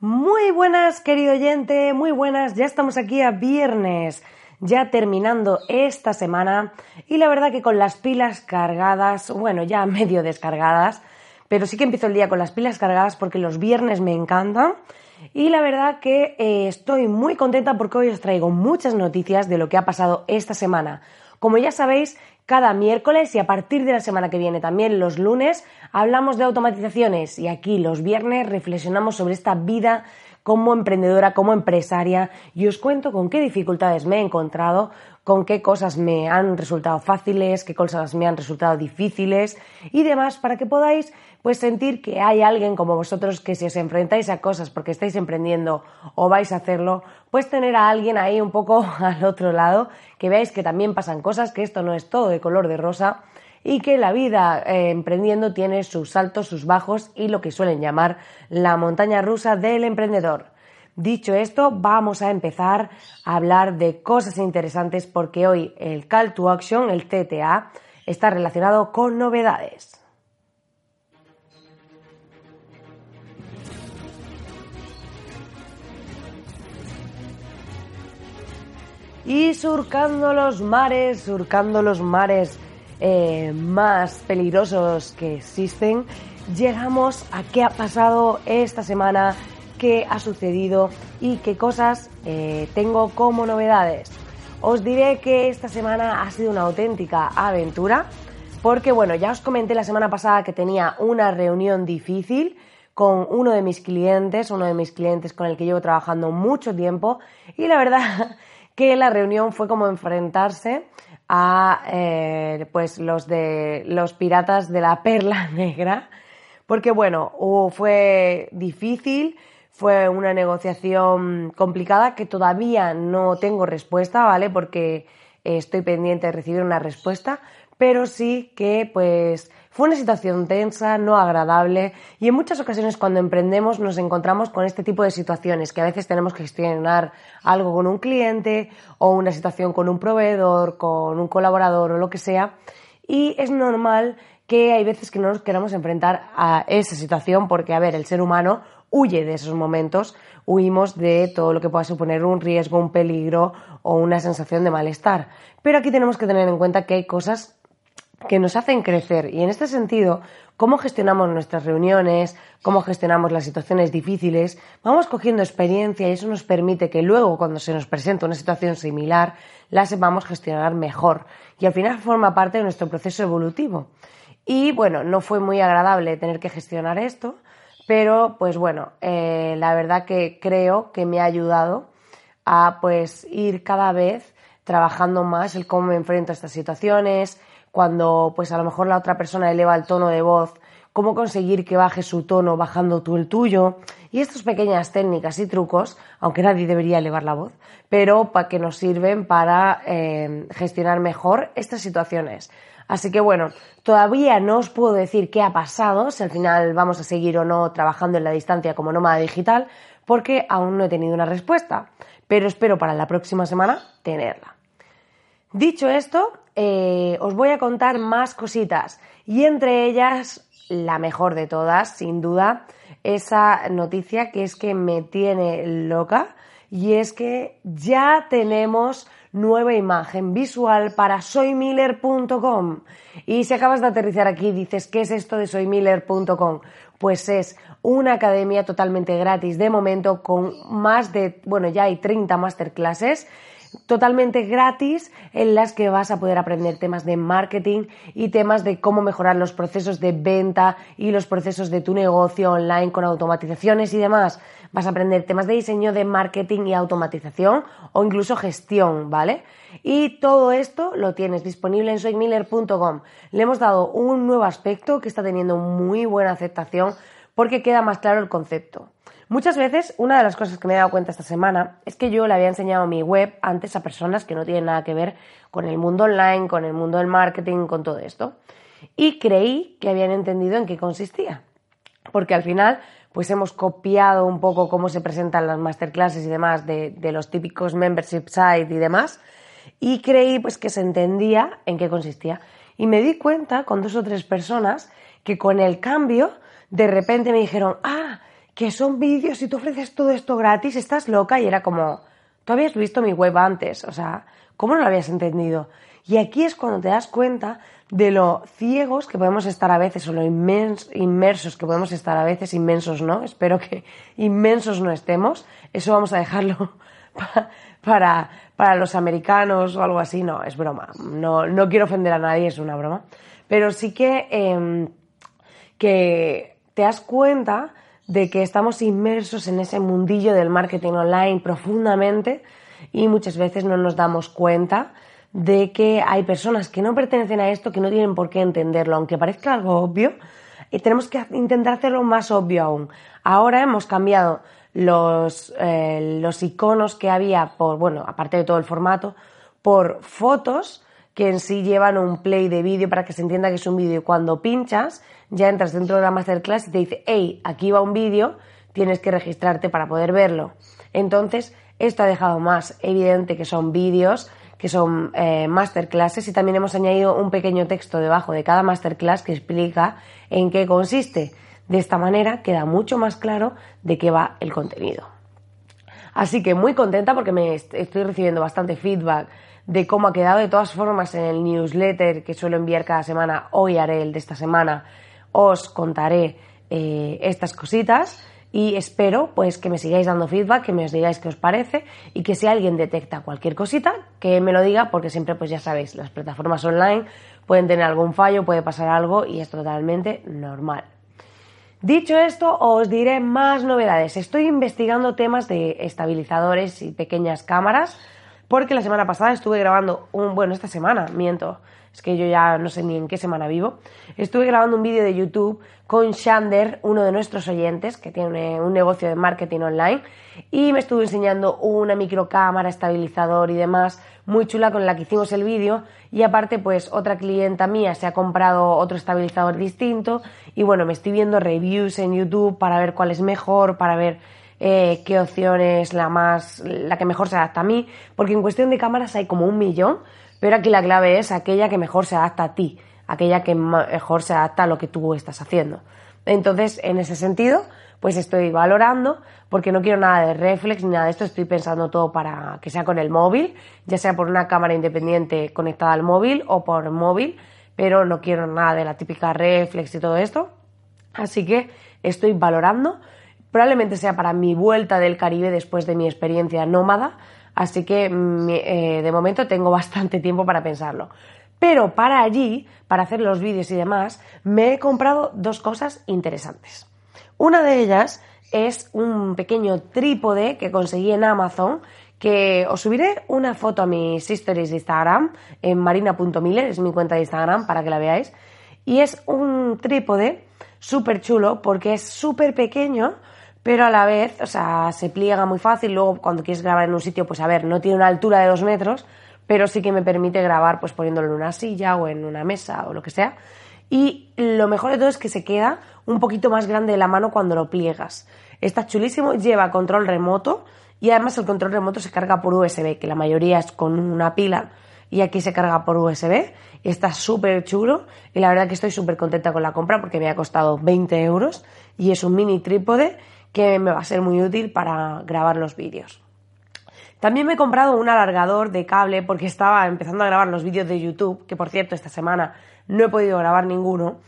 Muy buenas, querido oyente, muy buenas. Ya estamos aquí a viernes, ya terminando esta semana y la verdad que con las pilas cargadas, bueno, ya medio descargadas, pero sí que empiezo el día con las pilas cargadas porque los viernes me encantan y la verdad que eh, estoy muy contenta porque hoy os traigo muchas noticias de lo que ha pasado esta semana. Como ya sabéis, cada miércoles y a partir de la semana que viene también los lunes hablamos de automatizaciones. Y aquí los viernes reflexionamos sobre esta vida como emprendedora, como empresaria. Y os cuento con qué dificultades me he encontrado, con qué cosas me han resultado fáciles, qué cosas me han resultado difíciles y demás para que podáis pues sentir que hay alguien como vosotros que si os enfrentáis a cosas porque estáis emprendiendo o vais a hacerlo, pues tener a alguien ahí un poco al otro lado, que veáis que también pasan cosas, que esto no es todo de color de rosa y que la vida eh, emprendiendo tiene sus altos, sus bajos y lo que suelen llamar la montaña rusa del emprendedor. Dicho esto, vamos a empezar a hablar de cosas interesantes porque hoy el Call to Action, el TTA, está relacionado con novedades. Y surcando los mares, surcando los mares eh, más peligrosos que existen, llegamos a qué ha pasado esta semana, qué ha sucedido y qué cosas eh, tengo como novedades. Os diré que esta semana ha sido una auténtica aventura porque bueno, ya os comenté la semana pasada que tenía una reunión difícil con uno de mis clientes, uno de mis clientes con el que llevo trabajando mucho tiempo y la verdad que la reunión fue como enfrentarse a eh, pues los de los piratas de la perla negra porque bueno fue difícil fue una negociación complicada que todavía no tengo respuesta vale porque estoy pendiente de recibir una respuesta pero sí que pues fue una situación tensa, no agradable y en muchas ocasiones cuando emprendemos nos encontramos con este tipo de situaciones que a veces tenemos que gestionar algo con un cliente o una situación con un proveedor, con un colaborador o lo que sea y es normal que hay veces que no nos queramos enfrentar a esa situación porque, a ver, el ser humano huye de esos momentos, huimos de todo lo que pueda suponer un riesgo, un peligro o una sensación de malestar. Pero aquí tenemos que tener en cuenta que hay cosas que nos hacen crecer. Y en este sentido, cómo gestionamos nuestras reuniones, cómo gestionamos las situaciones difíciles, vamos cogiendo experiencia y eso nos permite que luego, cuando se nos presenta una situación similar, la sepamos gestionar mejor. Y al final forma parte de nuestro proceso evolutivo. Y bueno, no fue muy agradable tener que gestionar esto, pero pues bueno, eh, la verdad que creo que me ha ayudado a pues ir cada vez trabajando más el cómo me enfrento a estas situaciones, cuando pues a lo mejor la otra persona eleva el tono de voz, cómo conseguir que baje su tono bajando tú el tuyo y estas pequeñas técnicas y trucos, aunque nadie debería elevar la voz, pero para que nos sirven para eh, gestionar mejor estas situaciones. Así que bueno, todavía no os puedo decir qué ha pasado, si al final vamos a seguir o no trabajando en la distancia como nómada digital, porque aún no he tenido una respuesta, pero espero para la próxima semana tenerla. Dicho esto, eh, os voy a contar más cositas y entre ellas la mejor de todas, sin duda, esa noticia que es que me tiene loca y es que ya tenemos nueva imagen visual para soymiller.com. Y si acabas de aterrizar aquí dices, ¿qué es esto de soymiller.com? Pues es una academia totalmente gratis de momento con más de, bueno, ya hay 30 masterclasses totalmente gratis en las que vas a poder aprender temas de marketing y temas de cómo mejorar los procesos de venta y los procesos de tu negocio online con automatizaciones y demás. Vas a aprender temas de diseño, de marketing y automatización o incluso gestión, ¿vale? Y todo esto lo tienes disponible en soymiller.com. Le hemos dado un nuevo aspecto que está teniendo muy buena aceptación porque queda más claro el concepto. Muchas veces, una de las cosas que me he dado cuenta esta semana es que yo le había enseñado mi web antes a personas que no tienen nada que ver con el mundo online, con el mundo del marketing, con todo esto. Y creí que habían entendido en qué consistía. Porque al final, pues hemos copiado un poco cómo se presentan las masterclasses y demás de, los típicos membership site y demás. Y creí pues que se entendía en qué consistía. Y me di cuenta con dos o tres personas que con el cambio, de repente me dijeron, ah, que son vídeos y tú ofreces todo esto gratis, estás loca. Y era como, tú habías visto mi web antes, o sea, ¿cómo no lo habías entendido? Y aquí es cuando te das cuenta de lo ciegos que podemos estar a veces o lo inmersos que podemos estar a veces, inmensos no, espero que inmensos no estemos, eso vamos a dejarlo para, para, los americanos o algo así, no, es broma, no, no quiero ofender a nadie, es una broma, pero sí que, em, que te das cuenta de que estamos inmersos en ese mundillo del marketing online profundamente y muchas veces no nos damos cuenta de que hay personas que no pertenecen a esto que no tienen por qué entenderlo, aunque parezca algo obvio, y tenemos que intentar hacerlo más obvio aún. Ahora hemos cambiado los, eh, los iconos que había por, bueno, aparte de todo el formato, por fotos que en sí llevan un play de vídeo para que se entienda que es un vídeo. Cuando pinchas, ya entras dentro de la masterclass y te dice, hey, aquí va un vídeo, tienes que registrarte para poder verlo. Entonces, esto ha dejado más evidente que son vídeos, que son eh, masterclasses y también hemos añadido un pequeño texto debajo de cada masterclass que explica en qué consiste. De esta manera queda mucho más claro de qué va el contenido. Así que muy contenta porque me estoy recibiendo bastante feedback de cómo ha quedado. De todas formas, en el newsletter que suelo enviar cada semana, hoy haré el de esta semana, os contaré eh, estas cositas y espero pues que me sigáis dando feedback, que me os digáis qué os parece y que si alguien detecta cualquier cosita, que me lo diga porque siempre pues ya sabéis, las plataformas online pueden tener algún fallo, puede pasar algo y es totalmente normal. Dicho esto, os diré más novedades. Estoy investigando temas de estabilizadores y pequeñas cámaras porque la semana pasada estuve grabando un, bueno, esta semana, miento, es que yo ya no sé ni en qué semana vivo, estuve grabando un vídeo de YouTube con Shander, uno de nuestros oyentes, que tiene un negocio de marketing online, y me estuvo enseñando una microcámara, estabilizador y demás, muy chula con la que hicimos el vídeo, y aparte pues otra clienta mía se ha comprado otro estabilizador distinto, y bueno, me estoy viendo reviews en YouTube para ver cuál es mejor, para ver eh, qué opción es la más, la que mejor se adapta a mí, porque en cuestión de cámaras hay como un millón, pero aquí la clave es aquella que mejor se adapta a ti, aquella que mejor se adapta a lo que tú estás haciendo. Entonces, en ese sentido, pues estoy valorando, porque no quiero nada de reflex ni nada de esto, estoy pensando todo para que sea con el móvil, ya sea por una cámara independiente conectada al móvil o por móvil, pero no quiero nada de la típica reflex y todo esto. Así que estoy valorando Probablemente sea para mi vuelta del Caribe después de mi experiencia nómada, así que mm, eh, de momento tengo bastante tiempo para pensarlo. Pero para allí, para hacer los vídeos y demás, me he comprado dos cosas interesantes. Una de ellas es un pequeño trípode que conseguí en Amazon, que os subiré una foto a mis stories de Instagram, en marina.miller, es mi cuenta de Instagram para que la veáis. Y es un trípode súper chulo porque es súper pequeño, pero a la vez, o sea, se pliega muy fácil. Luego, cuando quieres grabar en un sitio, pues a ver, no tiene una altura de dos metros, pero sí que me permite grabar, pues poniéndolo en una silla o en una mesa o lo que sea. Y lo mejor de todo es que se queda un poquito más grande de la mano cuando lo pliegas. Está chulísimo, lleva control remoto y además el control remoto se carga por USB, que la mayoría es con una pila y aquí se carga por USB. Está súper chulo y la verdad que estoy súper contenta con la compra porque me ha costado 20 euros y es un mini trípode que me va a ser muy útil para grabar los vídeos. También me he comprado un alargador de cable porque estaba empezando a grabar los vídeos de YouTube, que por cierto esta semana no he podido grabar ninguno,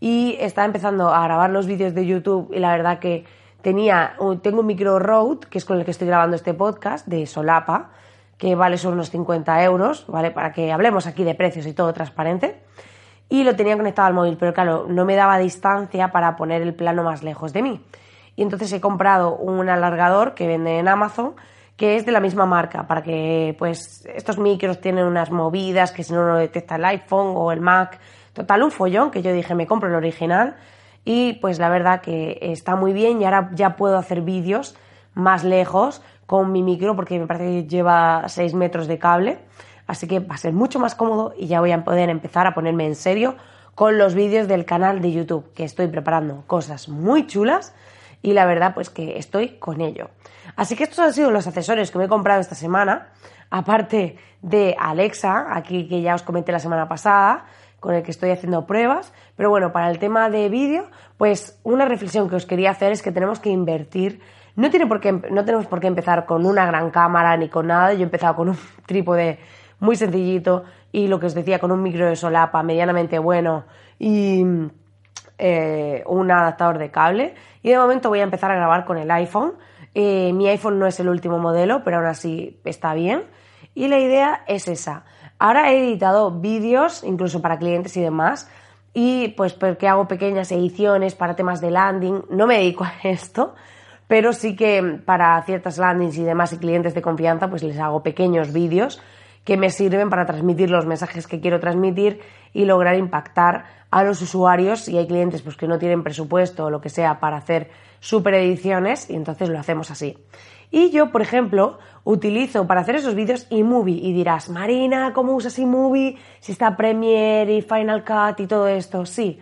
y estaba empezando a grabar los vídeos de YouTube y la verdad que tenía, tengo un micro Rode, que es con el que estoy grabando este podcast, de Solapa, que vale solo unos 50 euros, ¿vale? Para que hablemos aquí de precios y todo transparente. Y lo tenía conectado al móvil, pero claro, no me daba distancia para poner el plano más lejos de mí y entonces he comprado un alargador que vende en Amazon que es de la misma marca para que pues estos micros tienen unas movidas que si no lo detecta el iPhone o el Mac. Total un follón que yo dije me compro el original y pues la verdad que está muy bien y ahora ya puedo hacer vídeos más lejos con mi micro porque me parece que lleva 6 metros de cable, así que va a ser mucho más cómodo y ya voy a poder empezar a ponerme en serio con los vídeos del canal de YouTube, que estoy preparando cosas muy chulas y la verdad pues que estoy con ello. Así que estos han sido los accesorios que me he comprado esta semana, aparte de Alexa, aquí que ya os comenté la semana pasada, con el que estoy haciendo pruebas. Pero bueno, para el tema de vídeo, pues una reflexión que os quería hacer es que tenemos que invertir. No, tiene por qué, no tenemos por qué empezar con una gran cámara ni con nada. Yo he empezado con un trípode muy sencillito y lo que os decía, con un micro de solapa medianamente bueno y eh, un adaptador de cable. Y de momento voy a empezar a grabar con el iPhone. Eh, mi iPhone no es el último modelo, pero aún así está bien. Y la idea es esa Ahora he editado vídeos, incluso para clientes y demás, y pues porque hago pequeñas ediciones para temas de landing, no me dedico a esto, pero sí que para ciertas landings y demás y clientes de confianza, pues les hago pequeños vídeos que me sirven para transmitir los mensajes que quiero transmitir y lograr impactar a los usuarios y hay clientes pues que no tienen presupuesto o lo que sea para hacer super ediciones y entonces lo hacemos así. Y yo, por ejemplo, utilizo para hacer esos vídeos eMovie y dirás, Marina, ¿cómo usas eMovie si está Premiere y Final Cut y todo esto? Sí,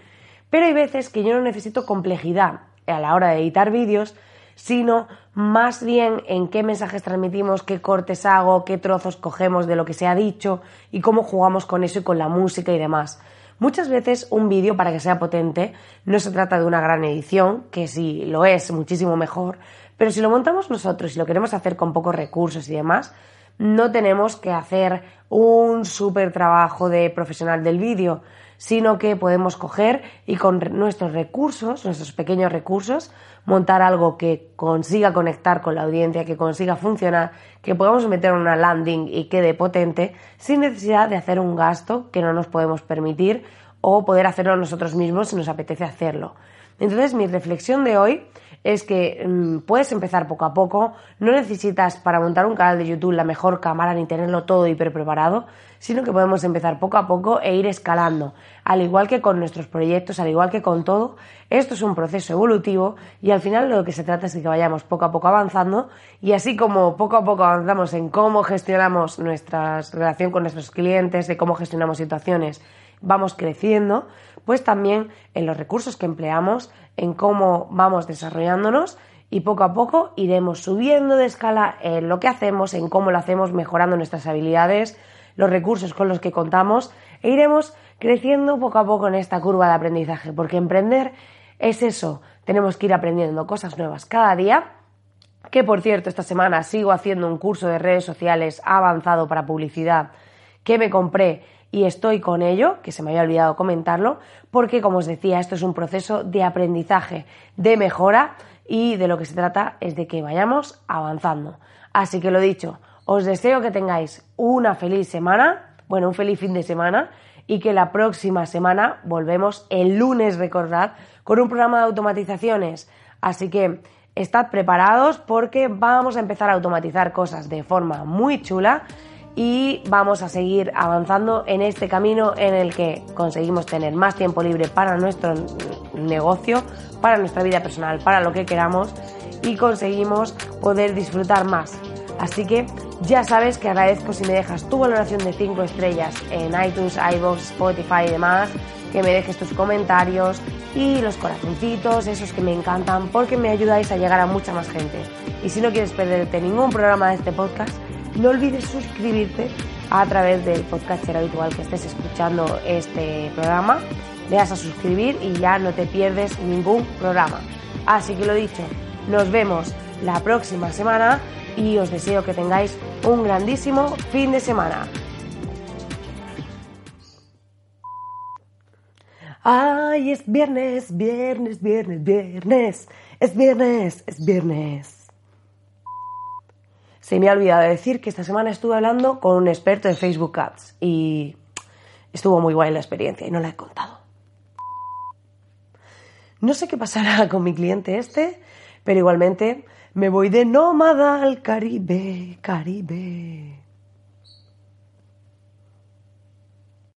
pero hay veces que yo no necesito complejidad a la hora de editar vídeos, sino más bien en qué mensajes transmitimos, qué cortes hago, qué trozos cogemos de lo que se ha dicho y cómo jugamos con eso y con la música y demás. Muchas veces un vídeo, para que sea potente, no se trata de una gran edición, que si lo es, muchísimo mejor, pero si lo montamos nosotros y lo queremos hacer con pocos recursos y demás, no tenemos que hacer un súper trabajo de profesional del vídeo, sino que podemos coger y con nuestros recursos, nuestros pequeños recursos, montar algo que consiga conectar con la audiencia, que consiga funcionar, que podamos meter una landing y quede potente, sin necesidad de hacer un gasto que no nos podemos permitir o poder hacerlo nosotros mismos si nos apetece hacerlo. Entonces, mi reflexión de hoy es que mm, puedes empezar poco a poco, no necesitas para montar un canal de YouTube la mejor cámara ni tenerlo todo hiper preparado, sino que podemos empezar poco a poco e ir escalando. Al igual que con nuestros proyectos, al igual que con todo, esto es un proceso evolutivo y al final lo que se trata es de que vayamos poco a poco avanzando y así como poco a poco avanzamos en cómo gestionamos nuestra relación con nuestros clientes, de cómo gestionamos situaciones, vamos creciendo, pues también en los recursos que empleamos, en cómo vamos desarrollándonos y poco a poco iremos subiendo de escala en lo que hacemos, en cómo lo hacemos, mejorando nuestras habilidades, los recursos con los que contamos e iremos creciendo poco a poco en esta curva de aprendizaje, porque emprender es eso, tenemos que ir aprendiendo cosas nuevas cada día, que por cierto esta semana sigo haciendo un curso de redes sociales avanzado para publicidad que me compré y estoy con ello, que se me había olvidado comentarlo, porque como os decía, esto es un proceso de aprendizaje, de mejora y de lo que se trata es de que vayamos avanzando. Así que lo dicho, os deseo que tengáis una feliz semana, bueno, un feliz fin de semana y que la próxima semana volvemos el lunes, recordad, con un programa de automatizaciones. Así que estad preparados porque vamos a empezar a automatizar cosas de forma muy chula y vamos a seguir avanzando en este camino en el que conseguimos tener más tiempo libre para nuestro negocio, para nuestra vida personal, para lo que queramos y conseguimos poder disfrutar más. Así que ya sabes que agradezco si me dejas tu valoración de 5 estrellas en iTunes, iVoox, Spotify y demás, que me dejes tus comentarios y los corazoncitos, esos que me encantan, porque me ayudáis a llegar a mucha más gente. Y si no quieres perderte ningún programa de este podcast, no olvides suscribirte a través del podcast habitual que estés escuchando este programa. Le das a suscribir y ya no te pierdes ningún programa. Así que lo dicho, nos vemos la próxima semana y os deseo que tengáis un grandísimo fin de semana. Ay, es viernes, viernes, viernes, viernes. Es viernes, es viernes. Se me ha olvidado decir que esta semana estuve hablando con un experto de Facebook Ads y estuvo muy guay la experiencia y no la he contado. No sé qué pasará con mi cliente este, pero igualmente me voy de nómada al Caribe, Caribe.